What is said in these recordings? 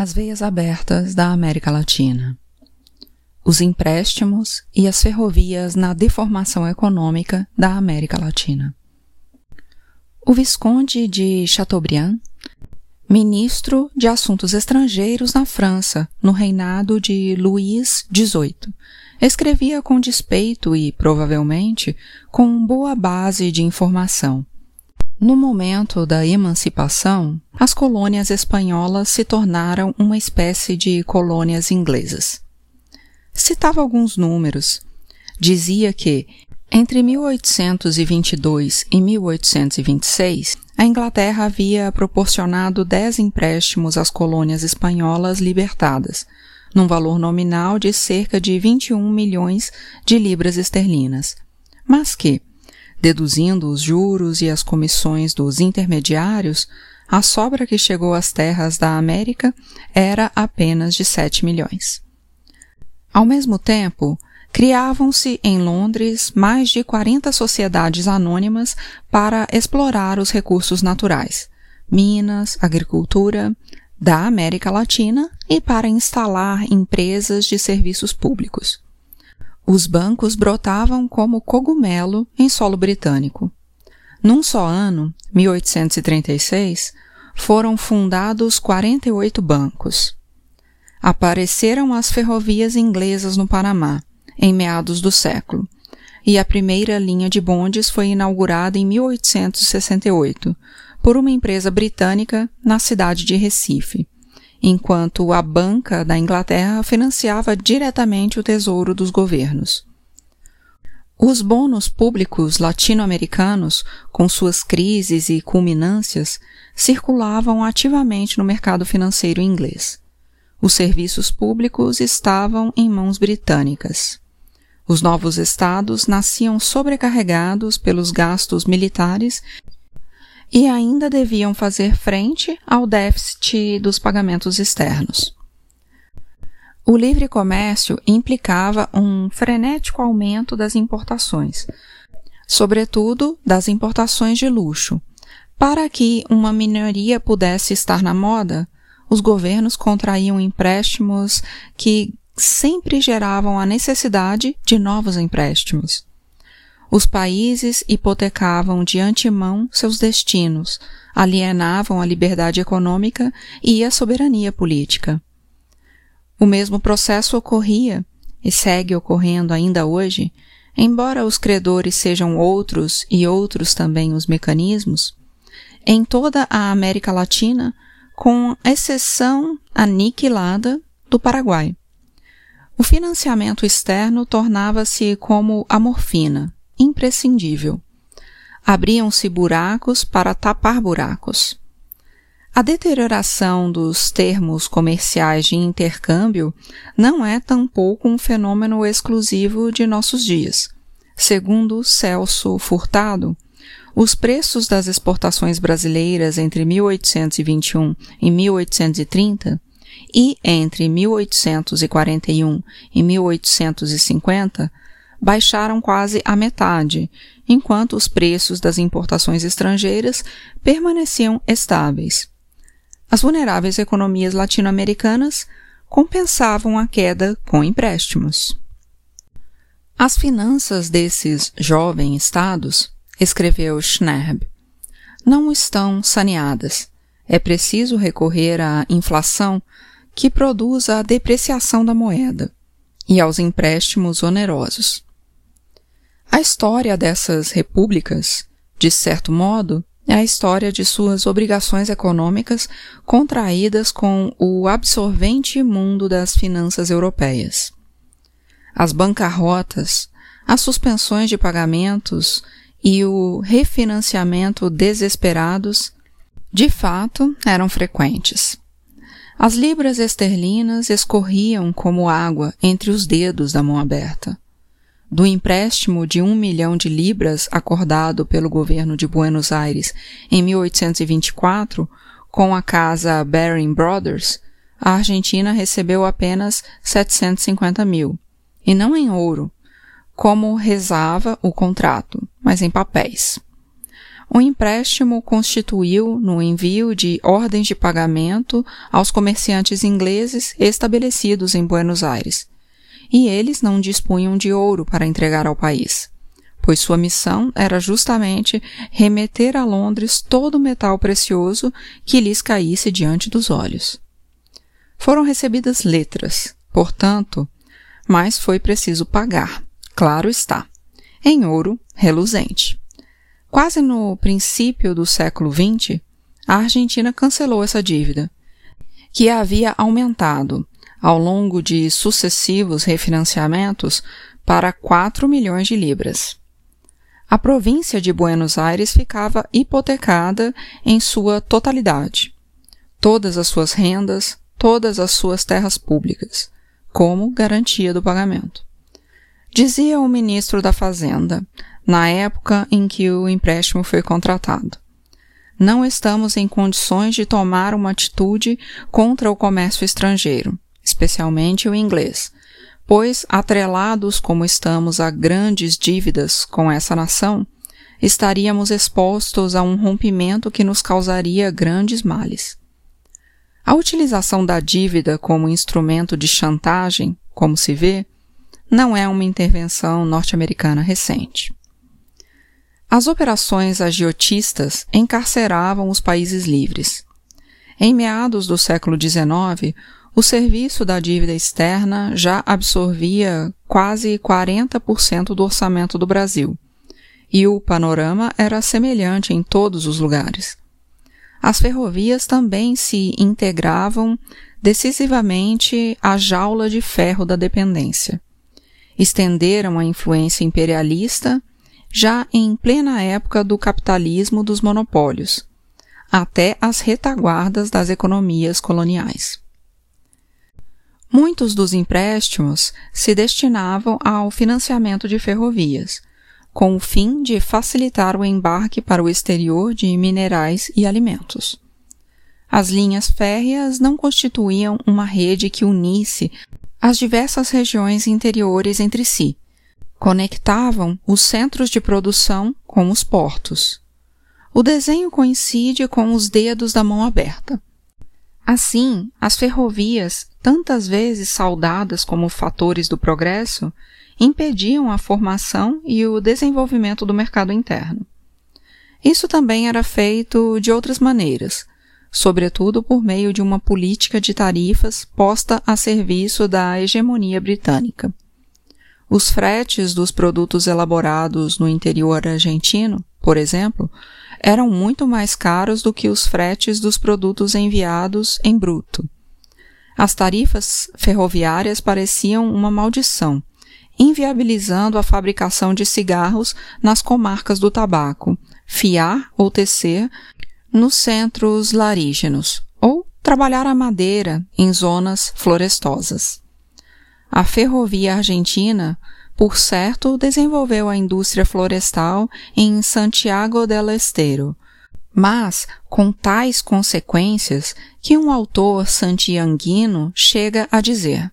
As veias abertas da América Latina. Os empréstimos e as ferrovias na deformação econômica da América Latina. O Visconde de Chateaubriand, ministro de Assuntos Estrangeiros na França, no reinado de Luís XVIII, escrevia com despeito e, provavelmente, com boa base de informação no momento da emancipação, as colônias espanholas se tornaram uma espécie de colônias inglesas. Citava alguns números. Dizia que, entre 1822 e 1826, a Inglaterra havia proporcionado 10 empréstimos às colônias espanholas libertadas, num valor nominal de cerca de 21 milhões de libras esterlinas, mas que, Deduzindo os juros e as comissões dos intermediários, a sobra que chegou às terras da América era apenas de 7 milhões. Ao mesmo tempo, criavam-se em Londres mais de 40 sociedades anônimas para explorar os recursos naturais, minas, agricultura, da América Latina e para instalar empresas de serviços públicos. Os bancos brotavam como cogumelo em solo britânico. Num só ano, 1836, foram fundados 48 bancos. Apareceram as ferrovias inglesas no Panamá, em meados do século, e a primeira linha de bondes foi inaugurada em 1868 por uma empresa britânica na cidade de Recife, enquanto a banca da Inglaterra financiava diretamente o tesouro dos governos. Os bônus públicos latino-americanos, com suas crises e culminâncias, circulavam ativamente no mercado financeiro inglês. Os serviços públicos estavam em mãos britânicas. Os novos estados nasciam sobrecarregados pelos gastos militares e ainda deviam fazer frente ao déficit dos pagamentos externos. O livre comércio implicava um frenético aumento das importações, sobretudo das importações de luxo. Para que uma minoria pudesse estar na moda, os governos contraíam empréstimos que sempre geravam a necessidade de novos empréstimos. Os países hipotecavam de antemão seus destinos, alienavam a liberdade econômica e a soberania política. O mesmo processo ocorria, e segue ocorrendo ainda hoje, embora os credores sejam outros e outros também os mecanismos, em toda a América Latina, com exceção aniquilada do Paraguai. O financiamento externo tornava-se como a morfina, imprescindível. Abriam-se buracos para tapar buracos. A deterioração dos termos comerciais de intercâmbio não é tampouco um fenômeno exclusivo de nossos dias. Segundo Celso Furtado, os preços das exportações brasileiras entre 1821 e 1830 e entre 1841 e 1850 baixaram quase a metade, enquanto os preços das importações estrangeiras permaneciam estáveis. As vulneráveis economias latino-americanas compensavam a queda com empréstimos. As finanças desses jovens estados, escreveu Schnerb, não estão saneadas. É preciso recorrer à inflação que produz a depreciação da moeda e aos empréstimos onerosos. A história dessas repúblicas, de certo modo, é a história de suas obrigações econômicas contraídas com o absorvente mundo das finanças europeias. As bancarrotas, as suspensões de pagamentos e o refinanciamento desesperados, de fato, eram frequentes. As libras esterlinas escorriam como água entre os dedos da mão aberta do empréstimo de um milhão de libras acordado pelo governo de Buenos Aires em 1824 com a casa Baring Brothers, a Argentina recebeu apenas 750 mil, e não em ouro, como rezava o contrato, mas em papéis. O empréstimo constituiu no envio de ordens de pagamento aos comerciantes ingleses estabelecidos em Buenos Aires, e eles não dispunham de ouro para entregar ao país, pois sua missão era justamente remeter a Londres todo o metal precioso que lhes caísse diante dos olhos. Foram recebidas letras, portanto, mas foi preciso pagar, claro está, em ouro reluzente. Quase no princípio do século XX, a Argentina cancelou essa dívida, que havia aumentado ao longo de sucessivos refinanciamentos para 4 milhões de libras. A província de Buenos Aires ficava hipotecada em sua totalidade. Todas as suas rendas, todas as suas terras públicas, como garantia do pagamento. Dizia o ministro da Fazenda, na época em que o empréstimo foi contratado. Não estamos em condições de tomar uma atitude contra o comércio estrangeiro, especialmente o inglês, pois, atrelados como estamos a grandes dívidas com essa nação, estaríamos expostos a um rompimento que nos causaria grandes males. A utilização da dívida como instrumento de chantagem, como se vê, não é uma intervenção norte-americana recente. As operações agiotistas encarceravam os países livres. Em meados do século XIX, o serviço da dívida externa já absorvia quase 40% do orçamento do Brasil, e o panorama era semelhante em todos os lugares. As ferrovias também se integravam decisivamente à jaula de ferro da dependência. Estenderam a influência imperialista já em plena época do capitalismo dos monopólios, até as retaguardas das economias coloniais. Muitos dos empréstimos se destinavam ao financiamento de ferrovias, com o fim de facilitar o embarque para o exterior de minerais e alimentos. As linhas férreas não constituíam uma rede que unisse as diversas regiões interiores entre si, conectavam os centros de produção com os portos. O desenho coincide com os dedos da mão aberta. Assim, as ferrovias, tantas vezes saudadas como fatores do progresso, impediam a formação e o desenvolvimento do mercado interno. Isso também era feito de outras maneiras, sobretudo por meio de uma política de tarifas posta a serviço da hegemonia britânica. Os fretes dos produtos elaborados no interior argentino, por exemplo, eram muito mais caros do que os fretes dos produtos enviados em bruto. As tarifas ferroviárias pareciam uma maldição, inviabilizando a fabricação de cigarros nas comarcas do tabaco, fiar ou tecer nos centros larígenos, ou trabalhar a madeira em zonas florestosas. A ferrovia argentina, por certo, desenvolveu a indústria florestal em Santiago del Estero, mas com tais consequências que um autor santiaguino chega a dizer: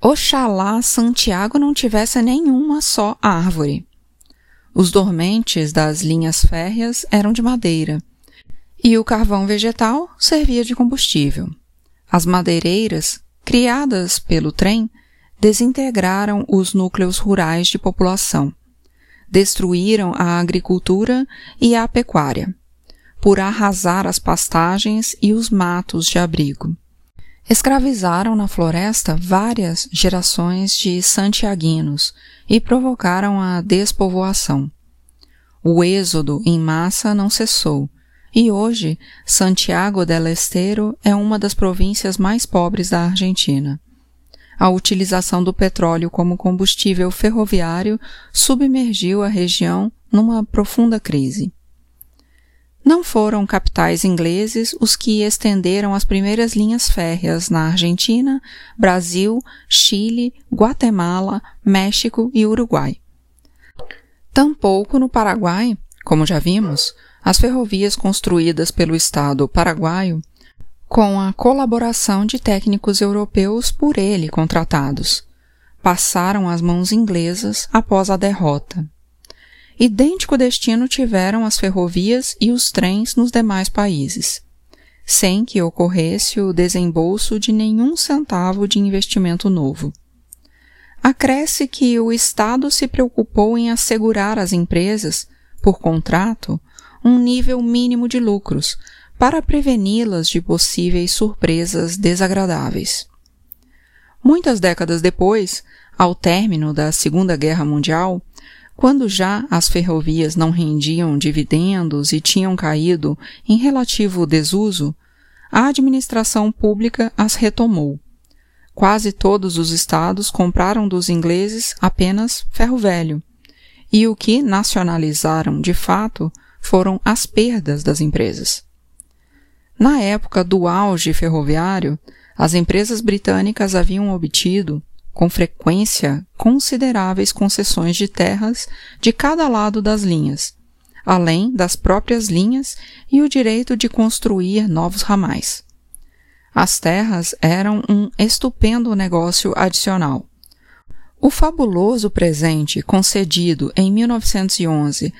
Oxalá Santiago não tivesse nenhuma só árvore. Os dormentes das linhas férreas eram de madeira, e o carvão vegetal servia de combustível. As madeireiras, criadas pelo trem, desintegraram os núcleos rurais de população, destruíram a agricultura e a pecuária, por arrasar as pastagens e os matos de abrigo. Escravizaram na floresta várias gerações de santiaguinos e provocaram a despovoação. O êxodo em massa não cessou, e hoje Santiago del Estero é uma das províncias mais pobres da Argentina a utilização do petróleo como combustível ferroviário submergiu a região numa profunda crise. Não foram capitais ingleses os que estenderam as primeiras linhas férreas na Argentina, Brasil, Chile, Guatemala, México e Uruguai. Tampouco no Paraguai, como já vimos, as ferrovias construídas pelo Estado paraguaio com a colaboração de técnicos europeus por ele contratados. Passaram às mãos inglesas após a derrota. Idêntico destino tiveram as ferrovias e os trens nos demais países, sem que ocorresse o desembolso de nenhum centavo de investimento novo. Acresce que o Estado se preocupou em assegurar às empresas, por contrato, um nível mínimo de lucros para preveni-las de possíveis surpresas desagradáveis. Muitas décadas depois, ao término da Segunda Guerra Mundial, quando já as ferrovias não rendiam dividendos e tinham caído em relativo desuso, a administração pública as retomou. Quase todos os estados compraram dos ingleses apenas ferro velho, e o que nacionalizaram de fato foram as perdas das empresas. Na época do auge ferroviário, as empresas britânicas haviam obtido, com frequência, consideráveis concessões de terras de cada lado das linhas, além das próprias linhas e o direito de construir novos ramais. As terras eram um estupendo negócio adicional. O fabuloso presente concedido em 1911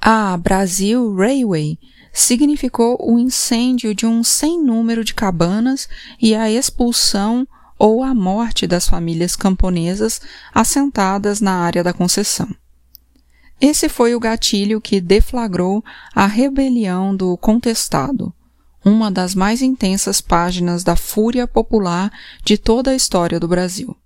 à Brasil Railway significou o incêndio de um sem número de cabanas e a expulsão ou a morte das famílias camponesas assentadas na área da concessão. Esse foi o gatilho que deflagrou a rebelião do contestado, uma das mais intensas páginas da fúria popular de toda a história do Brasil.